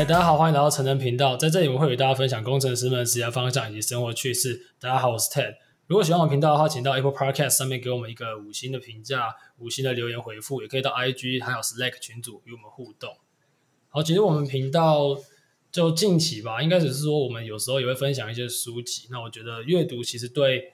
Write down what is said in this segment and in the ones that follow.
大家好，欢迎来到成人频道。在这里，我们会与大家分享工程师们的职业方向以及生活趣事。大家好，我是 Ted。如果喜欢我们频道的话，请到 Apple Podcast 上面给我们一个五星的评价、五星的留言回复，也可以到 IG 还有 Slack 群组与我们互动。好，其实我们频道就近期吧，应该只是说我们有时候也会分享一些书籍。那我觉得阅读其实对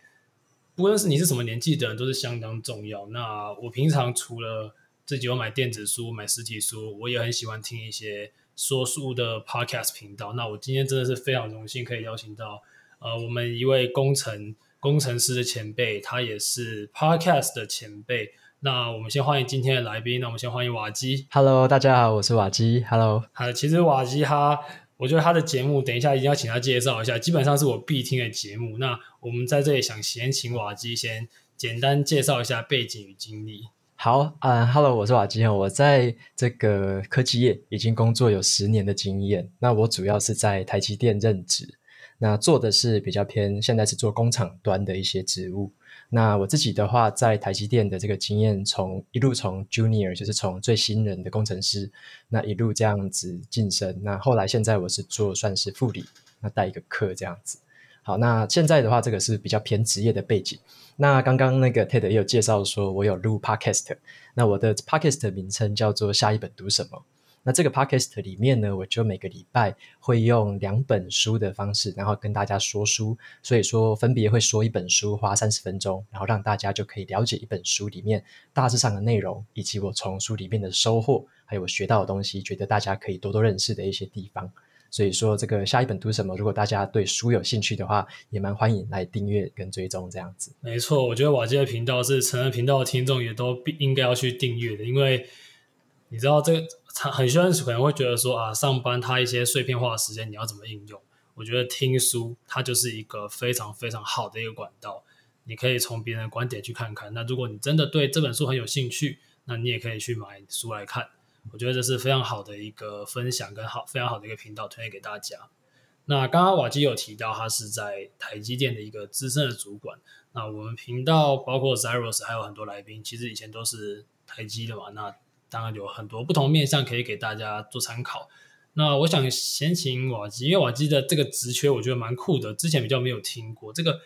不论是你是什么年纪的人都是相当重要。那我平常除了自己有买电子书、买实体书，我也很喜欢听一些。说书的 Podcast 频道，那我今天真的是非常荣幸可以邀请到，呃，我们一位工程工程师的前辈，他也是 Podcast 的前辈。那我们先欢迎今天的来宾，那我们先欢迎瓦基。Hello，大家好，我是瓦基。Hello，好，其实瓦基他，我觉得他的节目，等一下一定要请他介绍一下，基本上是我必听的节目。那我们在这里想先请瓦基先简单介绍一下背景与经历。好，嗯，Hello，我是瓦基，我在这个科技业已经工作有十年的经验。那我主要是在台积电任职，那做的是比较偏，现在是做工厂端的一些职务。那我自己的话，在台积电的这个经验，从一路从 Junior，就是从最新人的工程师，那一路这样子晋升。那后来现在我是做算是副理，那带一个课这样子。好，那现在的话，这个是比较偏职业的背景。那刚刚那个 Ted 也有介绍说，我有录 Podcast。那我的 Podcast 名称叫做“下一本读什么”。那这个 Podcast 里面呢，我就每个礼拜会用两本书的方式，然后跟大家说书。所以说，分别会说一本书，花三十分钟，然后让大家就可以了解一本书里面大致上的内容，以及我从书里面的收获，还有我学到的东西，觉得大家可以多多认识的一些地方。所以说，这个下一本读什么？如果大家对书有兴趣的话，也蛮欢迎来订阅跟追踪这样子。没错，我觉得瓦基的频道是成人频道的听众也都必应该要去订阅的，因为你知道这个很多人可能会觉得说啊，上班他一些碎片化的时间你要怎么应用？我觉得听书它就是一个非常非常好的一个管道，你可以从别人的观点去看看。那如果你真的对这本书很有兴趣，那你也可以去买书来看。我觉得这是非常好的一个分享，跟好非常好的一个频道推荐给大家。那刚刚瓦基有提到，他是在台积电的一个资深的主管。那我们频道包括 Zeros 还有很多来宾，其实以前都是台积的嘛。那当然有很多不同面向可以给大家做参考。那我想先请瓦基，因为瓦基的这个职缺我觉得蛮酷的，之前比较没有听过这个。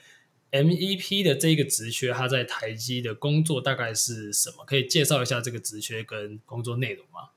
MEP 的这个职缺，他在台积的工作大概是什么？可以介绍一下这个职缺跟工作内容吗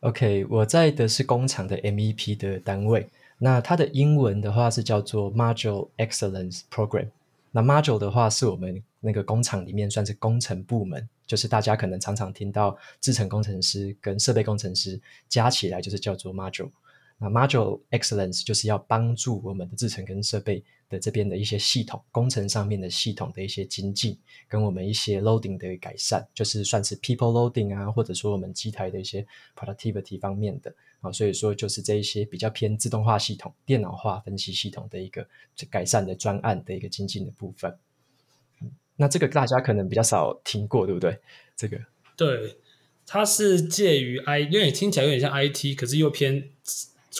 ？OK，我在的是工厂的 MEP 的单位，那它的英文的话是叫做 Module Excellence Program。那 Module 的话是我们那个工厂里面算是工程部门，就是大家可能常常听到制程工程师跟设备工程师加起来就是叫做 Module。那 Module Excellence 就是要帮助我们的制程跟设备的这边的一些系统工程上面的系统的一些精进，跟我们一些 loading 的改善，就是算是 people loading 啊，或者说我们机台的一些 productivity 方面的啊，所以说就是这一些比较偏自动化系统、电脑化分析系统的一个改善的专案的一个精进的部分。那这个大家可能比较少听过，对不对？这个对，它是介于 I，因为听起来有点像 IT，可是又偏。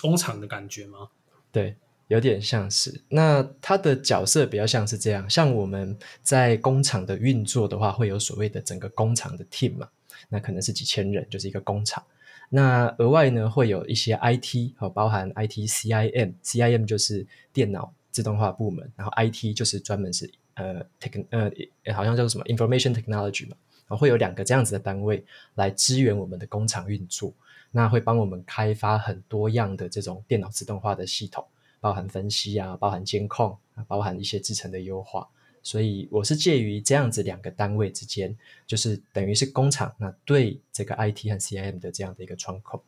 工厂的感觉吗？对，有点像是。那他的角色比较像是这样，像我们在工厂的运作的话，会有所谓的整个工厂的 team 嘛，那可能是几千人，就是一个工厂。那额外呢，会有一些 IT，哦，包含 IT CIM，CIM 就是电脑自动化部门，然后 IT 就是专门是呃 tech 呃，好像叫做什么 information technology 嘛，会有两个这样子的单位来支援我们的工厂运作。那会帮我们开发很多样的这种电脑自动化的系统，包含分析啊，包含监控啊，包含一些制程的优化。所以我是介于这样子两个单位之间，就是等于是工厂那对这个 IT 和 CIM 的这样的一个窗口。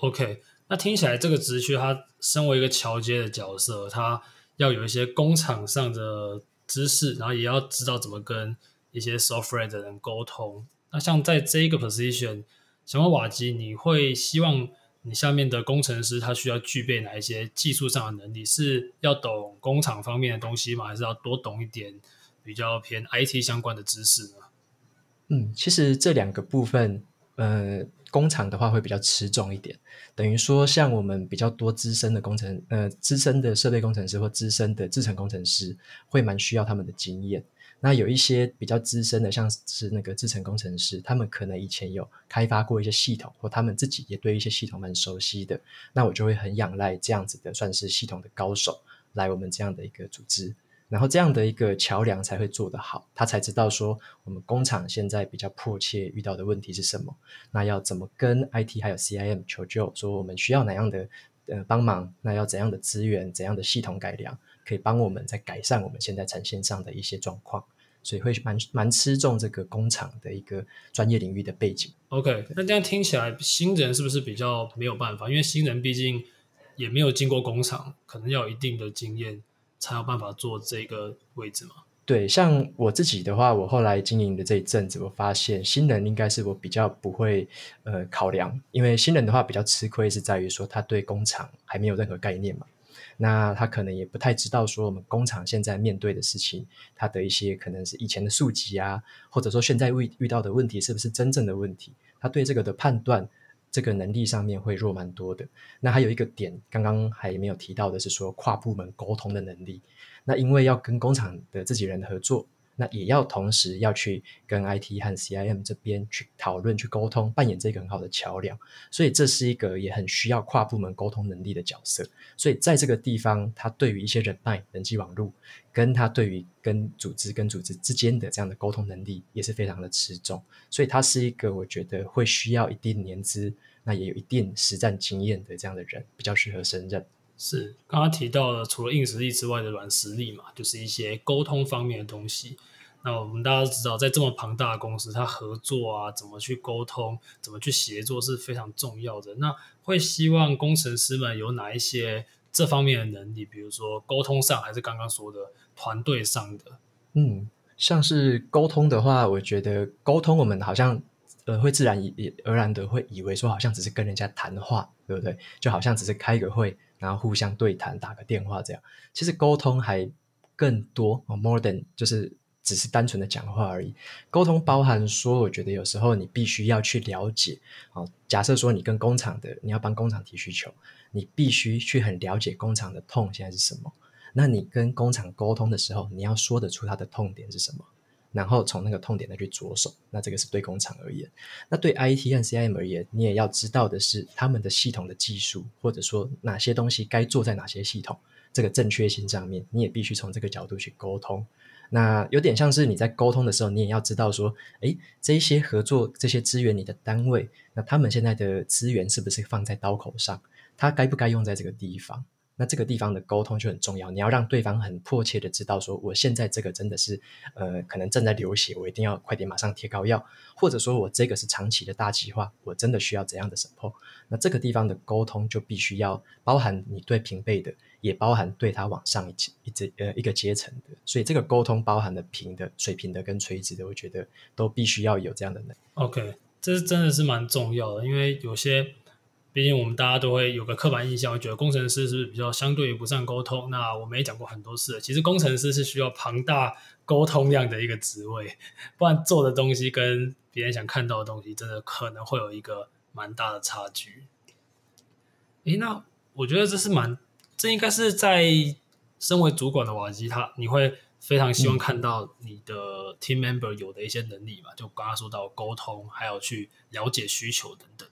OK，那听起来这个职区它身为一个桥接的角色，它要有一些工厂上的知识，然后也要知道怎么跟一些 software 的人沟通。那像在这一个 position。什么瓦基，你会希望你下面的工程师他需要具备哪一些技术上的能力？是要懂工厂方面的东西吗？还是要多懂一点比较偏 IT 相关的知识呢？嗯，其实这两个部分，呃，工厂的话会比较吃重一点。等于说，像我们比较多资深的工程，呃，资深的设备工程师或资深的制程工程师，会蛮需要他们的经验。那有一些比较资深的，像是那个制程工程师，他们可能以前有开发过一些系统，或他们自己也对一些系统蛮熟悉的。那我就会很仰赖这样子的，算是系统的高手来我们这样的一个组织，然后这样的一个桥梁才会做得好，他才知道说我们工厂现在比较迫切遇到的问题是什么，那要怎么跟 IT 还有 CIM 求救，说我们需要哪样的呃帮忙，那要怎样的资源，怎样的系统改良，可以帮我们在改善我们现在产线上的一些状况。所以会蛮蛮吃重这个工厂的一个专业领域的背景。OK，那这样听起来新人是不是比较没有办法？因为新人毕竟也没有经过工厂，可能要有一定的经验才有办法做这个位置嘛。对，像我自己的话，我后来经营的这一阵子，我发现新人应该是我比较不会呃考量，因为新人的话比较吃亏是在于说他对工厂还没有任何概念嘛。那他可能也不太知道说我们工厂现在面对的事情，他的一些可能是以前的数据啊，或者说现在遇遇到的问题是不是真正的问题？他对这个的判断，这个能力上面会弱蛮多的。那还有一个点，刚刚还没有提到的是说跨部门沟通的能力。那因为要跟工厂的自己人合作。那也要同时要去跟 IT 和 CIM 这边去讨论、去沟通，扮演这个很好的桥梁。所以这是一个也很需要跨部门沟通能力的角色。所以在这个地方，他对于一些人脉、人际网络，跟他对于跟组织跟组织之间的这样的沟通能力，也是非常的吃重。所以他是一个我觉得会需要一定年资，那也有一定实战经验的这样的人，比较适合胜任。是刚刚提到了，除了硬实力之外的软实力嘛，就是一些沟通方面的东西。那我们大家都知道，在这么庞大的公司，它合作啊，怎么去沟通，怎么去协作是非常重要的。那会希望工程师们有哪一些这方面的能力？比如说沟通上，还是刚刚说的团队上的？嗯，像是沟通的话，我觉得沟通我们好像呃会自然而然的会以为说，好像只是跟人家谈话，对不对？就好像只是开个会。然后互相对谈，打个电话这样，其实沟通还更多，more than 就是只是单纯的讲话而已。沟通包含说，我觉得有时候你必须要去了解哦。假设说你跟工厂的，你要帮工厂提需求，你必须去很了解工厂的痛现在是什么。那你跟工厂沟通的时候，你要说得出他的痛点是什么。然后从那个痛点再去着手，那这个是对工厂而言。那对 IT 和 CIM 而言，你也要知道的是他们的系统的技术，或者说哪些东西该做在哪些系统，这个正确性上面，你也必须从这个角度去沟通。那有点像是你在沟通的时候，你也要知道说，诶，这些合作这些资源你的单位，那他们现在的资源是不是放在刀口上？他该不该用在这个地方？那这个地方的沟通就很重要，你要让对方很迫切的知道说，我现在这个真的是，呃，可能正在流血，我一定要快点马上贴膏药，或者说我这个是长期的大计划，我真的需要怎样的 support？那这个地方的沟通就必须要包含你对平辈的，也包含对他往上一级一阶呃一个阶层的，所以这个沟通包含了平的、水平的跟垂直的，我觉得都必须要有这样的能力。OK，这是真的是蛮重要的，因为有些。毕竟我们大家都会有个刻板印象，觉得工程师是不是比较相对于不善沟通？那我们也讲过很多次了，其实工程师是需要庞大沟通量的一个职位，不然做的东西跟别人想看到的东西，真的可能会有一个蛮大的差距。诶，那我觉得这是蛮，这应该是在身为主管的瓦吉他，你会非常希望看到你的 team member 有的一些能力嘛？就刚刚说到沟通，还有去了解需求等等。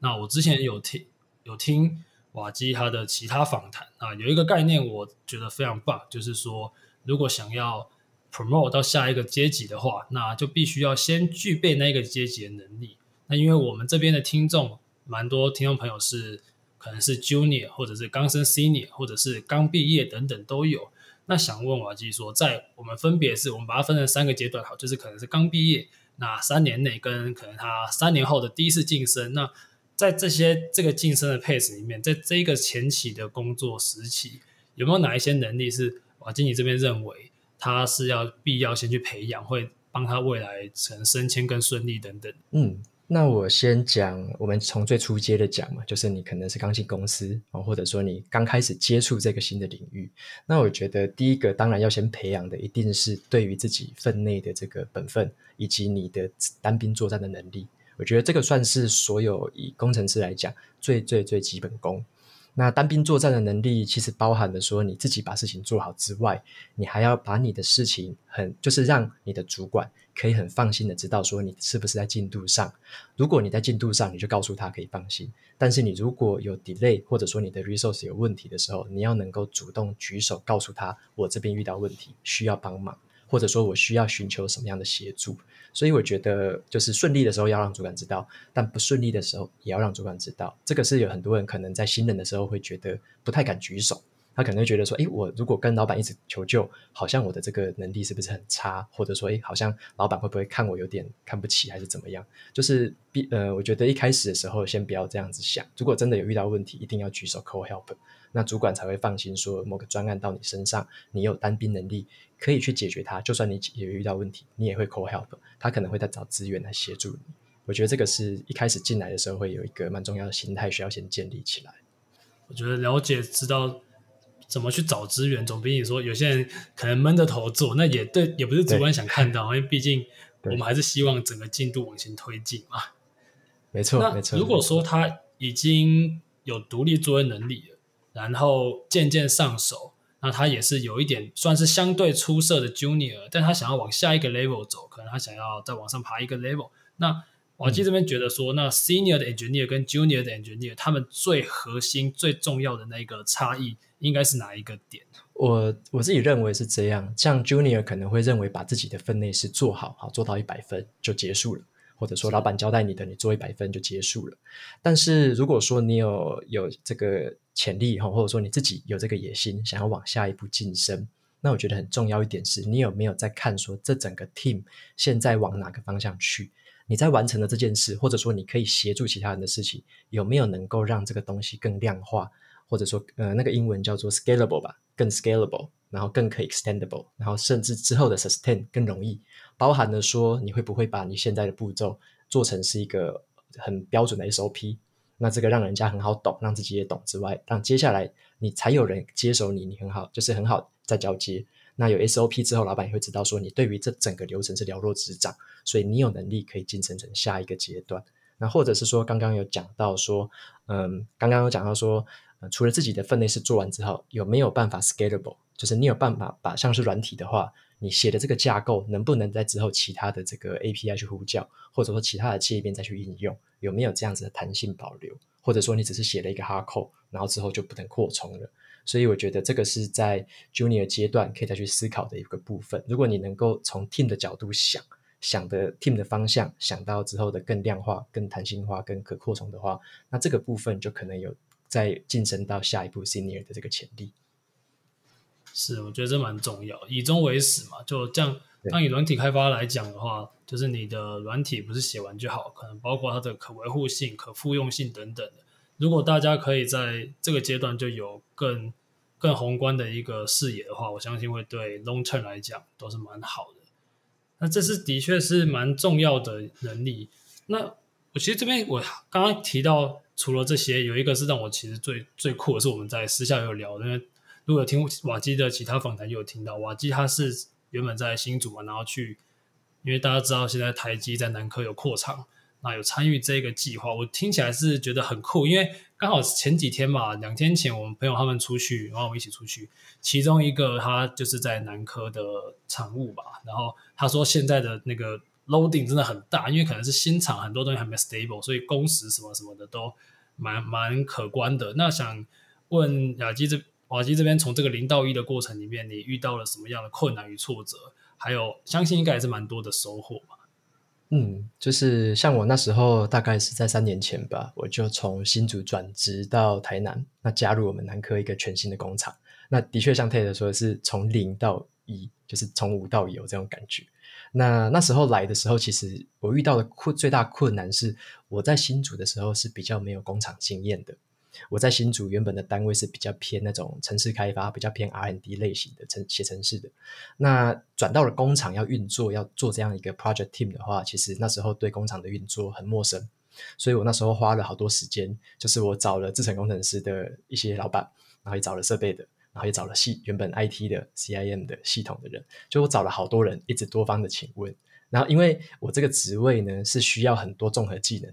那我之前有听有听瓦基他的其他访谈啊，有一个概念我觉得非常棒，就是说如果想要 promote 到下一个阶级的话，那就必须要先具备那个阶级的能力。那因为我们这边的听众蛮多，听众朋友是可能是 junior 或者是刚升 senior 或者是刚毕业等等都有。那想问瓦基说，在我们分别是我们把它分成三个阶段，好，就是可能是刚毕业那三年内跟可能他三年后的第一次晋升，那在这些这个晋升的 pace 里面，在这一个前期的工作时期，有没有哪一些能力是瓦经理这边认为他是要必要先去培养，会帮他未来成升迁更顺利等等？嗯，那我先讲，我们从最初阶的讲嘛，就是你可能是刚进公司，或者说你刚开始接触这个新的领域，那我觉得第一个当然要先培养的，一定是对于自己分内的这个本分，以及你的单兵作战的能力。我觉得这个算是所有以工程师来讲最最最基本功。那单兵作战的能力，其实包含了说你自己把事情做好之外，你还要把你的事情很，就是让你的主管可以很放心的知道说你是不是在进度上。如果你在进度上，你就告诉他可以放心。但是你如果有 delay 或者说你的 resource 有问题的时候，你要能够主动举手告诉他，我这边遇到问题需要帮忙，或者说我需要寻求什么样的协助。所以我觉得，就是顺利的时候要让主管知道，但不顺利的时候也要让主管知道。这个是有很多人可能在新人的时候会觉得不太敢举手，他可能会觉得说：“诶，我如果跟老板一直求救，好像我的这个能力是不是很差？或者说，诶，好像老板会不会看我有点看不起，还是怎么样？”就是，呃，我觉得一开始的时候先不要这样子想。如果真的有遇到问题，一定要举手 call help。那主管才会放心，说某个专案到你身上，你有单兵能力可以去解决它。就算你也遇到问题，你也会 call help，他可能会再找资源来协助你。我觉得这个是一开始进来的时候会有一个蛮重要的心态，需要先建立起来。我觉得了解知道怎么去找资源，总比你说有些人可能闷着头做，那也对，也不是主管想看到，因为毕竟我们还是希望整个进度往前推进嘛。没错，没错。如果说他已经有独立作业能力了。然后渐渐上手，那他也是有一点算是相对出色的 junior，但他想要往下一个 level 走，可能他想要再往上爬一个 level。那瓦基这边觉得说，那 senior 的 engineer 跟 junior 的 engineer，他们最核心、最重要的那个差异应该是哪一个点？我我自己认为是这样，像 junior 可能会认为把自己的分内事做好，好做到一百分就结束了。或者说，老板交代你的，你做一百分就结束了。但是如果说你有有这个潜力哈，或者说你自己有这个野心，想要往下一步晋升，那我觉得很重要一点是，你有没有在看说这整个 team 现在往哪个方向去？你在完成了这件事，或者说你可以协助其他人的事情，有没有能够让这个东西更量化？或者说，呃，那个英文叫做 scalable 吧，更 scalable，然后更可以 extendable，然后甚至之后的 sustain 更容易。包含了说，你会不会把你现在的步骤做成是一个很标准的 SOP？那这个让人家很好懂，让自己也懂之外，让接下来你才有人接手你，你很好，就是很好在交接。那有 SOP 之后，老板也会知道说你对于这整个流程是了若指掌，所以你有能力可以晋升成下一个阶段。那或者是说，刚刚有讲到说，嗯，刚刚有讲到说，除了自己的分内事做完之后，有没有办法 scalable？就是你有办法把像是软体的话。你写的这个架构能不能在之后其他的这个 API 去呼叫，或者说其他的界面再去应用，有没有这样子的弹性保留？或者说你只是写了一个 hard code，然后之后就不能扩充了？所以我觉得这个是在 junior 阶段可以再去思考的一个部分。如果你能够从 team 的角度想，想的 team 的方向，想到之后的更量化、更弹性化、更可扩充的话，那这个部分就可能有再晋升到下一步 senior 的这个潜力。是，我觉得这蛮重要，以终为始嘛。就这样，当以软体开发来讲的话，就是你的软体不是写完就好，可能包括它的可维护性、可复用性等等的。如果大家可以在这个阶段就有更更宏观的一个视野的话，我相信会对 long term 来讲都是蛮好的。那这是的确是蛮重要的能力。那我其实这边我刚刚提到，除了这些，有一个是让我其实最最酷的是我们在私下有聊的。因为如果有听瓦基的其他访谈，就有听到瓦基他是原本在新竹嘛，然后去，因为大家知道现在台积在南科有扩厂，那有参与这个计划，我听起来是觉得很酷，因为刚好前几天嘛，两天前我们朋友他们出去，然后我们一起出去，其中一个他就是在南科的厂务吧，然后他说现在的那个 loading 真的很大，因为可能是新厂，很多东西还没 stable，所以工时什么什么的都蛮蛮可观的。那想问雅基这。瓦基这边从这个零到一的过程里面，你遇到了什么样的困难与挫折？还有，相信应该也是蛮多的收获吧？嗯，就是像我那时候，大概是在三年前吧，我就从新竹转职到台南，那加入我们南科一个全新的工厂。那的确像 Ted 说的是从零到一，就是从无到有这种感觉。那那时候来的时候，其实我遇到的困最大困难是，我在新竹的时候是比较没有工厂经验的。我在新竹原本的单位是比较偏那种城市开发，比较偏 R N D 类型的城写城市的。那转到了工厂要运作，要做这样一个 project team 的话，其实那时候对工厂的运作很陌生，所以我那时候花了好多时间，就是我找了制程工程师的一些老板，然后也找了设备的，然后也找了系原本 IT 的 CIM 的系统的人，就我找了好多人，一直多方的请问。然后因为我这个职位呢是需要很多综合技能，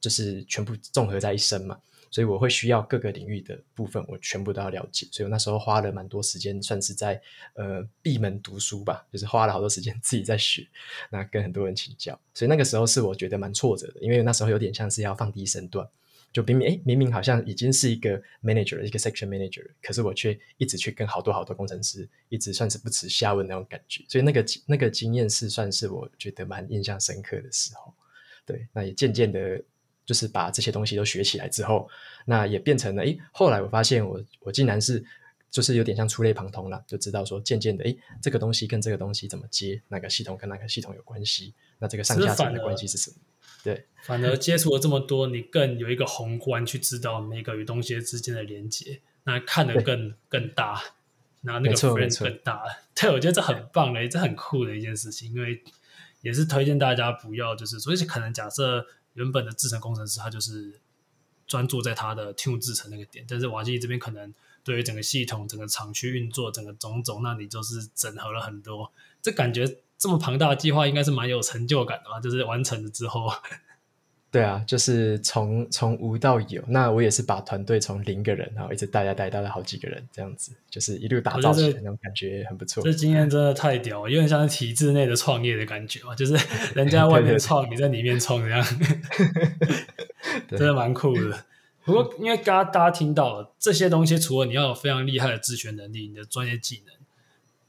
就是全部综合在一身嘛。所以我会需要各个领域的部分，我全部都要了解。所以我那时候花了蛮多时间，算是在呃闭门读书吧，就是花了好多时间自己在学，那跟很多人请教。所以那个时候是我觉得蛮挫折的，因为那时候有点像是要放低身段，就明明诶明明好像已经是一个 manager 一个 section manager，可是我却一直去跟好多好多工程师一直算是不耻下问那种感觉。所以那个那个经验是算是我觉得蛮印象深刻的时候。对，那也渐渐的。就是把这些东西都学起来之后，那也变成了诶。后来我发现我我竟然是就是有点像触类旁通了，就知道说渐渐的诶，这个东西跟这个东西怎么接，哪个系统跟哪个系统有关系，那这个上下层的关系是什么？对，反而接触了这么多，你更有一个宏观去知道每个与东西之间的连接，那看得更更大，然后那个 frame 更大。对，我觉得这很棒的，这很酷的一件事情，因为也是推荐大家不要就是，所以可能假设。原本的制程工程师，他就是专注在他的 tune 制程那个点，但是瓦基这边可能对于整个系统、整个厂区运作、整个种种，那你就是整合了很多。这感觉这么庞大的计划，应该是蛮有成就感的吧？就是完成了之后。对啊，就是从从无到有，那我也是把团队从零个人，然后一直带带带到了好几个人，这样子就是一路打造起来，那种感觉很不错。这经验 真的太屌了，有点像是体制内的创业的感觉嘛，就是人家外面创，你在里面冲这样，真的蛮酷的。不过因为刚刚大家听到了这些东西，除了你要有非常厉害的自学能力，你的专业技能，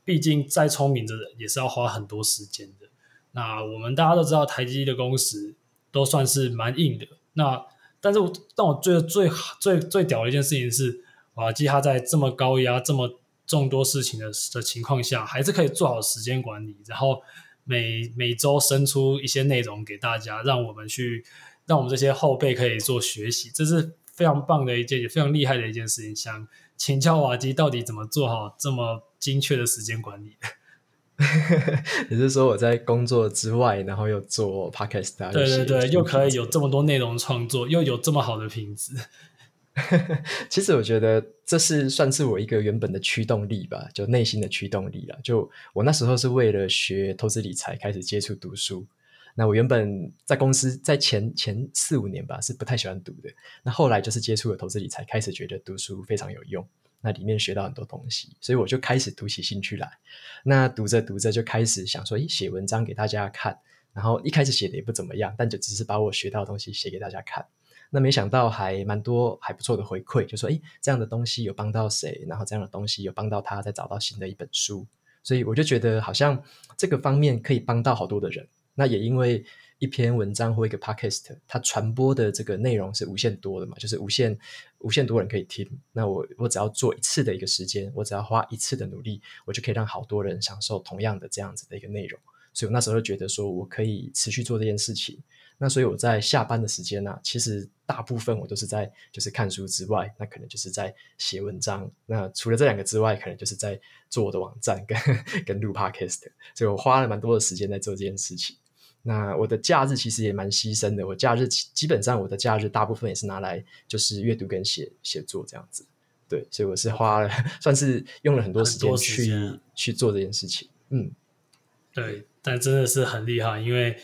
毕竟再聪明的人也是要花很多时间的。那我们大家都知道台积的工时。都算是蛮硬的。那但是我但我觉得最最最屌的一件事情是，瓦基他在这么高压、这么众多事情的的情况下，还是可以做好时间管理，然后每每周生出一些内容给大家，让我们去让我们这些后辈可以做学习，这是非常棒的一件，也非常厉害的一件事情。想请教瓦基，到底怎么做好这么精确的时间管理？也就是说，我在工作之外，然后又做 podcast，对对对，又可以有这么多内容创作，又有这么好的品质。其实我觉得这是算是我一个原本的驱动力吧，就内心的驱动力了。就我那时候是为了学投资理财开始接触读书。那我原本在公司在前前四五年吧，是不太喜欢读的。那后来就是接触了投资理财，开始觉得读书非常有用。那里面学到很多东西，所以我就开始读起兴趣来。那读着读着就开始想说，诶，写文章给大家看。然后一开始写的也不怎么样，但就只是把我学到的东西写给大家看。那没想到还蛮多还不错的回馈，就说，诶，这样的东西有帮到谁？然后这样的东西有帮到他，再找到新的一本书。所以我就觉得好像这个方面可以帮到好多的人。那也因为。一篇文章或一个 podcast，它传播的这个内容是无限多的嘛，就是无限无限多人可以听。那我我只要做一次的一个时间，我只要花一次的努力，我就可以让好多人享受同样的这样子的一个内容。所以我那时候就觉得说我可以持续做这件事情。那所以我在下班的时间呢、啊，其实大部分我都是在就是看书之外，那可能就是在写文章。那除了这两个之外，可能就是在做我的网站跟 跟录 podcast。所以我花了蛮多的时间在做这件事情。那我的假日其实也蛮牺牲的，我假日基本上我的假日大部分也是拿来就是阅读跟写写作这样子，对，所以我是花了 算是用了很多时间去去做这件事情，嗯，对，但真的是很厉害，因为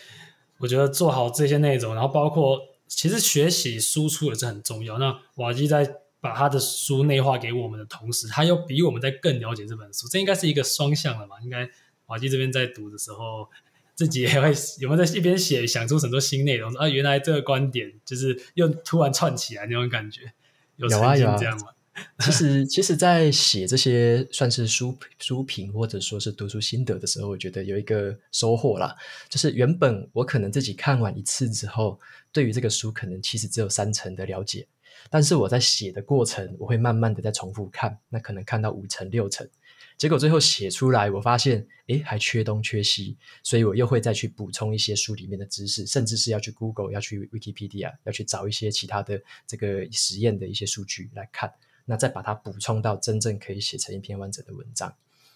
我觉得做好这些内容，然后包括其实学习输出也是很重要。那瓦基在把他的书内化给我们的同时，他又比我们在更了解这本书，这应该是一个双向的嘛？应该瓦基这边在读的时候。自己也会有没有在一边写，想出很多新内容啊？原来这个观点就是又突然串起来那种感觉，有曾经这样吗？其实，其实，在写这些算是书书评或者说是读书心得的时候，我觉得有一个收获啦，就是原本我可能自己看完一次之后，对于这个书可能其实只有三成的了解，但是我在写的过程，我会慢慢的再重复看，那可能看到五成六成。结果最后写出来，我发现，诶，还缺东缺西，所以我又会再去补充一些书里面的知识，甚至是要去 Google，要去 Wikipedia，要去找一些其他的这个实验的一些数据来看，那再把它补充到真正可以写成一篇完整的文章。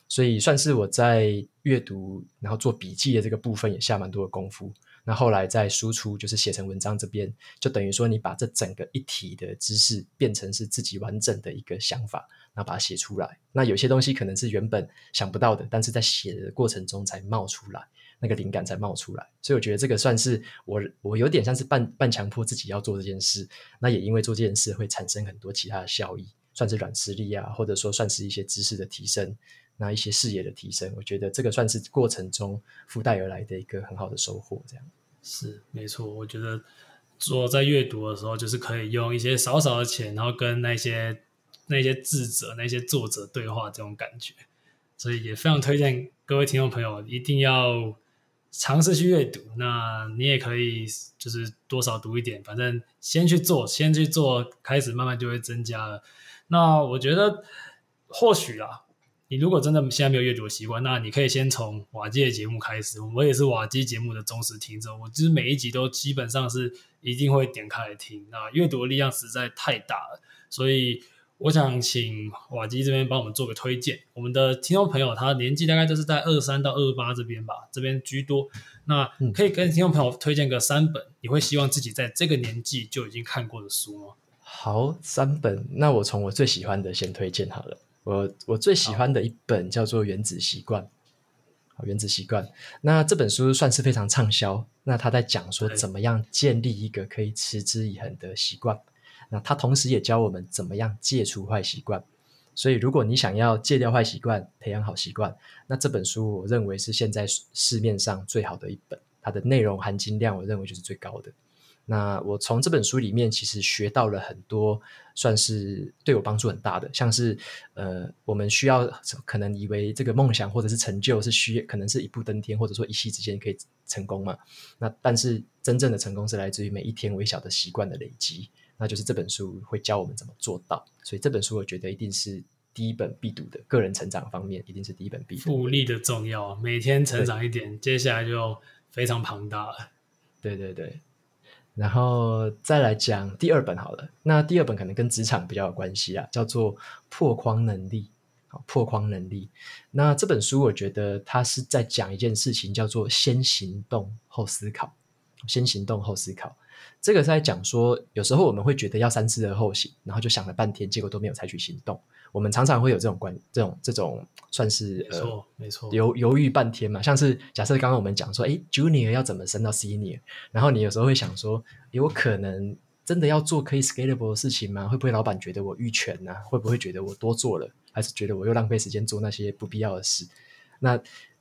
所以算是我在阅读，然后做笔记的这个部分也下蛮多的功夫。那后来在输出，就是写成文章这边，就等于说你把这整个一体的知识变成是自己完整的一个想法。那把它写出来，那有些东西可能是原本想不到的，但是在写的过程中才冒出来。那个灵感才冒出来。所以我觉得这个算是我我有点像是半半强迫自己要做这件事。那也因为做这件事会产生很多其他的效益，算是软实力啊，或者说算是一些知识的提升，那一些视野的提升。我觉得这个算是过程中附带而来的一个很好的收获。这样是没错，我觉得做在阅读的时候，就是可以用一些少少的钱，然后跟那些。那些智者、那些作者对话这种感觉，所以也非常推荐各位听众朋友一定要尝试去阅读。那你也可以就是多少读一点，反正先去做，先去做，开始慢慢就会增加了。那我觉得或许啊，你如果真的现在没有阅读的习惯，那你可以先从瓦基的节目开始。我也是瓦基节目的忠实听众，我就是每一集都基本上是一定会点开来听。那阅读的力量实在太大了，所以。我想请瓦基这边帮我们做个推荐。我们的听众朋友他年纪大概就是在二三到二八这边吧，这边居多。那可以跟听众朋友推荐个三本，你会希望自己在这个年纪就已经看过的书吗？好，三本，那我从我最喜欢的先推荐好了。我我最喜欢的一本叫做《原子习惯》。好，《原子习惯》。那这本书算是非常畅销。那他在讲说怎么样建立一个可以持之以恒的习惯。那他同时也教我们怎么样戒除坏习惯，所以如果你想要戒掉坏习惯，培养好习惯，那这本书我认为是现在市面上最好的一本，它的内容含金量我认为就是最高的。那我从这本书里面其实学到了很多，算是对我帮助很大的，像是呃，我们需要可能以为这个梦想或者是成就是需可能是一步登天，或者说一夕之间可以成功嘛？那但是真正的成功是来自于每一天微小的习惯的累积。那就是这本书会教我们怎么做到，所以这本书我觉得一定是第一本必读的，个人成长方面一定是第一本必读。复利的重要，每天成长一点，接下来就非常庞大了。对对对，然后再来讲第二本好了。那第二本可能跟职场比较有关系啊，叫做破框能力。破框能力。那这本书我觉得它是在讲一件事情，叫做先行动后思考。先行动后思考。这个在讲说，有时候我们会觉得要三思而后行，然后就想了半天，结果都没有采取行动。我们常常会有这种关，这种这种算是没错没错，犹犹豫半天嘛。像是假设刚刚我们讲说，哎，Junior 要怎么升到 Senior，然后你有时候会想说，有可能真的要做可以 scalable 的事情吗？会不会老板觉得我逾权呢？会不会觉得我多做了，还是觉得我又浪费时间做那些不必要的事？那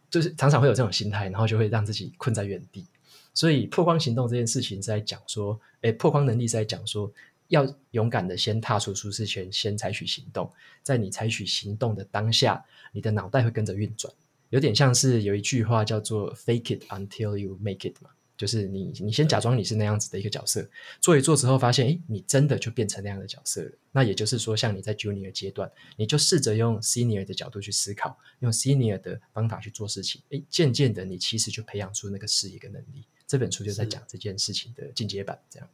就是常常会有这种心态，然后就会让自己困在原地。所以破框行动这件事情是在讲说，诶，破框能力是在讲说，要勇敢的先踏出舒适圈，先采取行动。在你采取行动的当下，你的脑袋会跟着运转，有点像是有一句话叫做 “fake it until you make it” 嘛。就是你，你先假装你是那样子的一个角色，做一做之后，发现，诶，你真的就变成那样的角色了。那也就是说，像你在 Junior 阶段，你就试着用 Senior 的角度去思考，用 Senior 的方法去做事情。诶，渐渐的，你其实就培养出那个视野跟能力。这本书就在讲这件事情的进阶版，这样。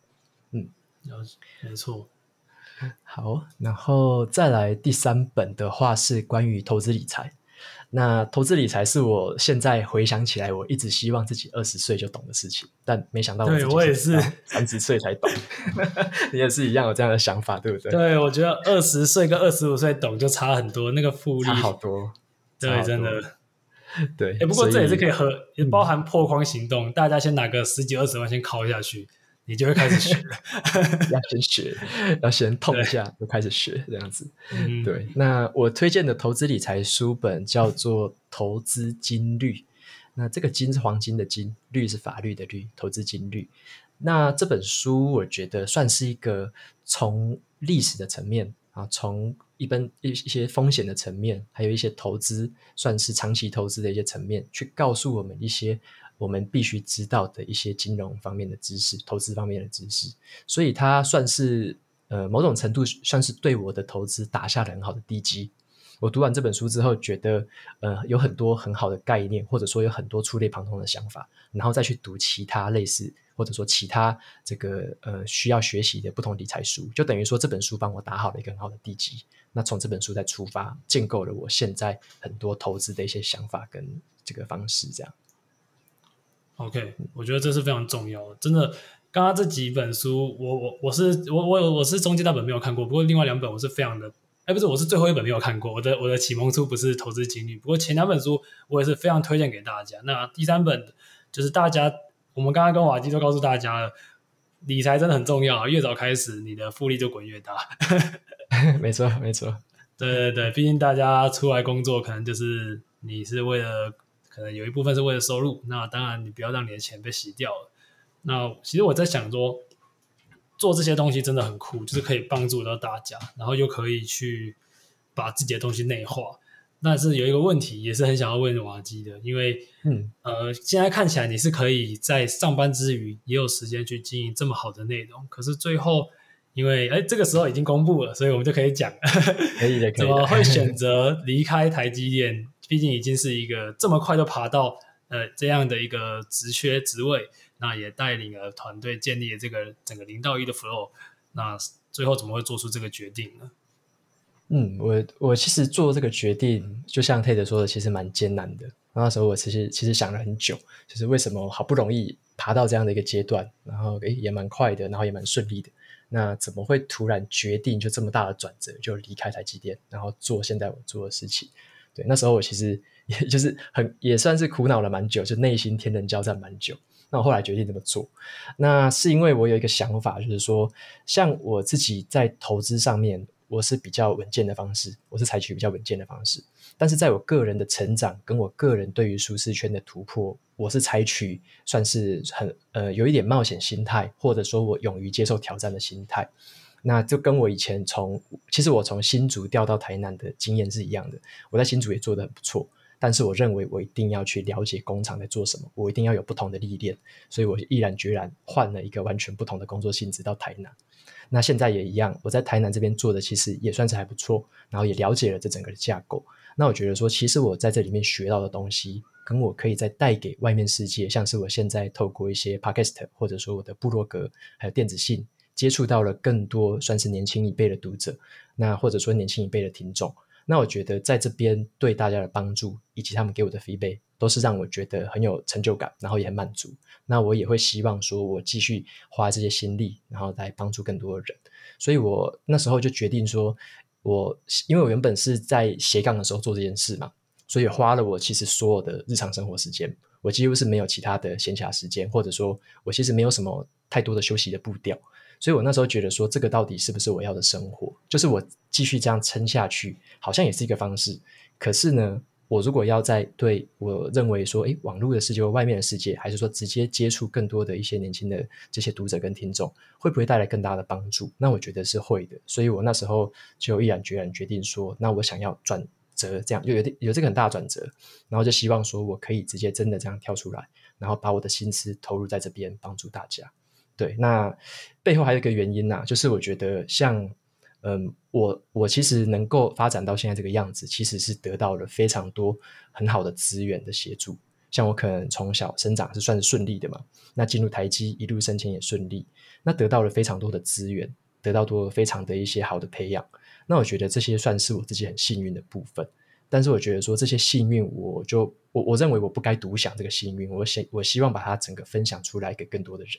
嗯，没错。好，然后再来第三本的话是关于投资理财。那投资理财是我现在回想起来，我一直希望自己二十岁就懂的事情，但没想到我，对我也是三十岁才懂。你也是一样有这样的想法，对不对？对，我觉得二十岁跟二十五岁懂就差很多，那个复利差好多。对，多真的。对，哎，不过这也是可以和也包含破框行动，嗯、大家先拿个十几二十万先敲下去，你就会开始学了。要先学，要先痛一下，就开始学这样子。嗯、对，那我推荐的投资理财书本叫做《投资金律》，那这个金是黄金的金，律是法律的律，投资金律。那这本书我觉得算是一个从历史的层面啊，从一般一一些风险的层面，还有一些投资，算是长期投资的一些层面，去告诉我们一些我们必须知道的一些金融方面的知识、投资方面的知识。所以它算是呃某种程度算是对我的投资打下了很好的地基。我读完这本书之后，觉得呃有很多很好的概念，或者说有很多触类旁通的想法，然后再去读其他类似。或者说其他这个呃需要学习的不同理财书，就等于说这本书帮我打好了一个很好的地基。那从这本书再出发，建构了我现在很多投资的一些想法跟这个方式。这样，OK，我觉得这是非常重要的。真的，刚刚这几本书，我我我是我我我是中间那本没有看过，不过另外两本我是非常的哎，不是，我是最后一本没有看过。我的我的启蒙书不是投资经历，不过前两本书我也是非常推荐给大家。那第三本就是大家，我们刚刚跟瓦基都告诉大家了，理财真的很重要，越早开始，你的复利就滚越大。没错，没错。对对对，毕竟大家出来工作，可能就是你是为了，可能有一部分是为了收入。那当然，你不要让你的钱被洗掉了。那其实我在想说。做这些东西真的很酷，就是可以帮助到大家，然后又可以去把自己的东西内化。但是有一个问题，也是很想要问瓦基的，因为，嗯，呃，现在看起来你是可以在上班之余也有时间去经营这么好的内容，可是最后，因为，哎，这个时候已经公布了，所以我们就可以讲，可以的，可以的，怎么会选择离开台积电？毕竟已经是一个这么快就爬到呃这样的一个职缺职位。那也带领了团队建立了这个整个零到一的 flow，那最后怎么会做出这个决定呢？嗯，我我其实做这个决定，就像 Ted 说的，其实蛮艰难的。那时候我其实其实想了很久，就是为什么好不容易爬到这样的一个阶段，然后诶也蛮快的，然后也蛮顺利的，那怎么会突然决定就这么大的转折，就离开台积电，然后做现在我做的事情？那时候我其实也就是很也算是苦恼了蛮久，就内心天人交战蛮久。那我后来决定这么做，那是因为我有一个想法，就是说，像我自己在投资上面，我是比较稳健的方式，我是采取比较稳健的方式。但是在我个人的成长跟我个人对于舒适圈的突破，我是采取算是很呃有一点冒险心态，或者说我勇于接受挑战的心态。那就跟我以前从其实我从新竹调到台南的经验是一样的，我在新竹也做得很不错。但是我认为我一定要去了解工厂在做什么，我一定要有不同的历练，所以我毅然决然换了一个完全不同的工作性质到台南。那现在也一样，我在台南这边做的其实也算是还不错，然后也了解了这整个的架构。那我觉得说，其实我在这里面学到的东西，跟我可以再带给外面世界，像是我现在透过一些 podcast 或者说我的部落格还有电子信，接触到了更多算是年轻一辈的读者，那或者说年轻一辈的听众。那我觉得在这边对大家的帮助，以及他们给我的 feedback，都是让我觉得很有成就感，然后也很满足。那我也会希望说，我继续花这些心力，然后来帮助更多的人。所以我那时候就决定说，我因为我原本是在斜杠的时候做这件事嘛，所以花了我其实所有的日常生活时间，我几乎是没有其他的闲暇时间，或者说我其实没有什么太多的休息的步调。所以我那时候觉得说，这个到底是不是我要的生活？就是我继续这样撑下去，好像也是一个方式。可是呢，我如果要在对我认为说，诶，网络的世界外面的世界，还是说直接接触更多的一些年轻的这些读者跟听众，会不会带来更大的帮助？那我觉得是会的。所以我那时候就毅然决然决定说，那我想要转折，这样就有有有这个很大的转折，然后就希望说我可以直接真的这样跳出来，然后把我的心思投入在这边，帮助大家。对，那背后还有一个原因呐、就是我觉得像，嗯，我我其实能够发展到现在这个样子，其实是得到了非常多很好的资源的协助。像我可能从小生长是算是顺利的嘛，那进入台积一路升迁也顺利，那得到了非常多的资源，得到多非常的一些好的培养。那我觉得这些算是我自己很幸运的部分。但是我觉得说这些幸运，我就我我认为我不该独享这个幸运，我希我希望把它整个分享出来给更多的人。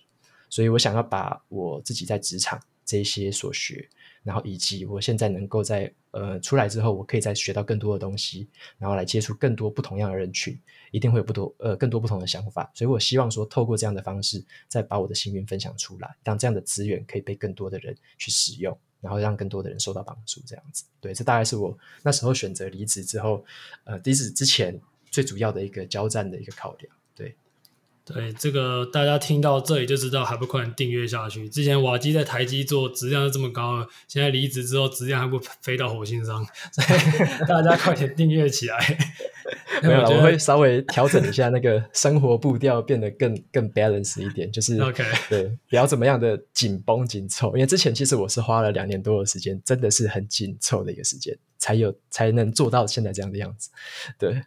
所以我想要把我自己在职场这些所学，然后以及我现在能够在呃出来之后，我可以再学到更多的东西，然后来接触更多不同样的人群，一定会有不多呃更多不同的想法。所以我希望说，透过这样的方式，再把我的幸运分享出来，让这样的资源可以被更多的人去使用，然后让更多的人受到帮助。这样子，对，这大概是我那时候选择离职之后，呃，离职之前最主要的一个交战的一个考量。对，这个大家听到这里就知道还不快点订阅下去。之前瓦基在台积做质量是这么高了，现在离职之后质量还不飞到火星上，所以 大家快点订阅起来。没有，我会稍微调整一下那个生活步调，变得更更 balance 一点，就是 OK，对，不要怎么样的紧绷紧凑。因为之前其实我是花了两年多的时间，真的是很紧凑的一个时间，才有才能做到现在这样的样子。对，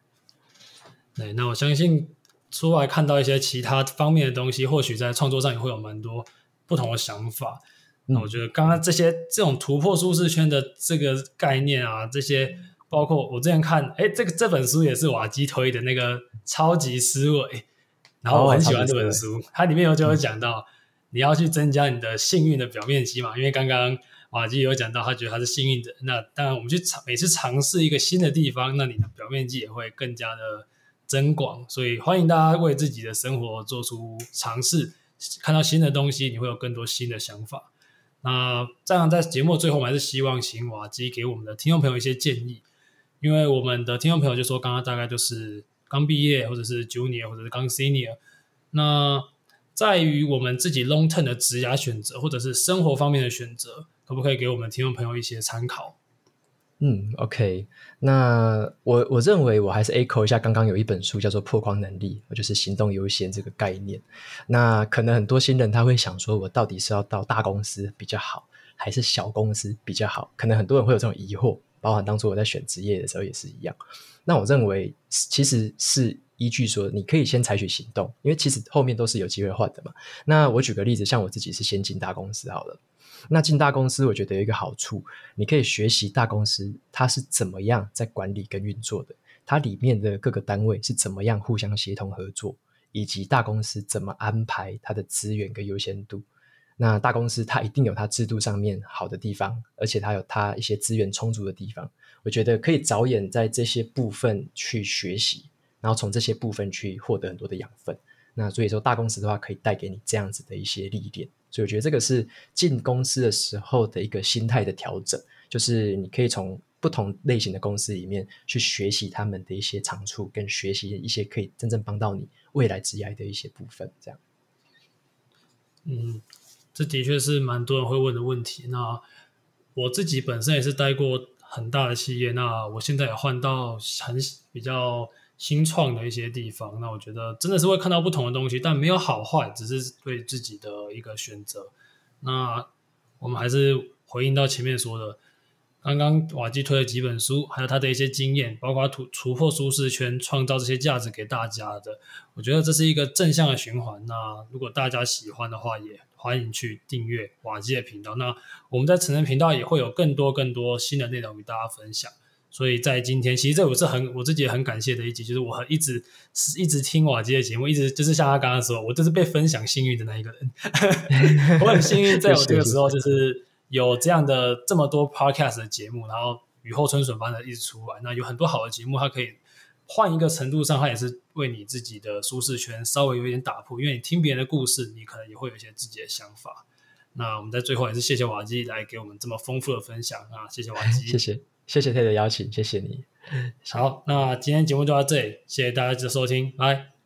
对，那我相信。出来看到一些其他方面的东西，或许在创作上也会有蛮多不同的想法。那我觉得刚刚这些这种突破舒适圈的这个概念啊，这些包括我之前看，哎，这个这本书也是瓦基推的那个超级思维，然后我很喜欢这本书，它里面有就有讲到你要去增加你的幸运的表面积嘛，因为刚刚瓦基有讲到，他觉得他是幸运的。那当然，我们去尝每次尝试一个新的地方，那你的表面积也会更加的增广。所以欢迎大家为自己的生活做出尝试，看到新的东西，你会有更多新的想法。那这样在节目最后，我们还是希望行瓦基给我们的听众朋友一些建议，因为我们的听众朋友就说，刚刚大概就是刚毕业，或者是 junior，或者是刚 senior。那在于我们自己 long term 的职涯选择，或者是生活方面的选择，可不可以给我们听众朋友一些参考？嗯，OK，那我我认为我还是 echo 一下刚刚有一本书叫做《破框能力》，就是行动优先这个概念。那可能很多新人他会想说，我到底是要到大公司比较好，还是小公司比较好？可能很多人会有这种疑惑，包含当初我在选职业的时候也是一样。那我认为其实是依据说，你可以先采取行动，因为其实后面都是有机会换的嘛。那我举个例子，像我自己是先进大公司好了。那进大公司，我觉得有一个好处，你可以学习大公司它是怎么样在管理跟运作的，它里面的各个单位是怎么样互相协同合作，以及大公司怎么安排它的资源跟优先度。那大公司它一定有它制度上面好的地方，而且它有它一些资源充足的地方。我觉得可以着眼在这些部分去学习，然后从这些部分去获得很多的养分。那所以说，大公司的话可以带给你这样子的一些历练。所以我觉得这个是进公司的时候的一个心态的调整，就是你可以从不同类型的公司里面去学习他们的一些长处，跟学习一些可以真正帮到你未来职业的一些部分。这样，嗯，这的确是蛮多人会问的问题。那我自己本身也是待过很大的企业，那我现在也换到很比较。新创的一些地方，那我觉得真的是会看到不同的东西，但没有好坏，只是对自己的一个选择。那我们还是回应到前面说的，刚刚瓦基推了几本书，还有他的一些经验，包括突突破舒适圈，创造这些价值给大家的。我觉得这是一个正向的循环。那如果大家喜欢的话，也欢迎去订阅瓦基的频道。那我们在成人频道也会有更多更多新的内容与大家分享。所以在今天，其实这我是很我自己也很感谢的一集，就是我很一直是一直听瓦基的节目，一直就是像他刚刚说，我就是被分享幸运的那一个人。我很幸运，在我这个时候就是有这样的这么多 podcast 的节目，然后雨后春笋般的一直出来。那有很多好的节目，它可以换一个程度上，它也是为你自己的舒适圈稍微有一点打破，因为你听别人的故事，你可能也会有一些自己的想法。那我们在最后也是谢谢瓦基来给我们这么丰富的分享啊，谢谢瓦基，谢谢。谢谢 Ted 的邀请，谢谢你。好，那今天节目就到这里，谢谢大家的收听，拜。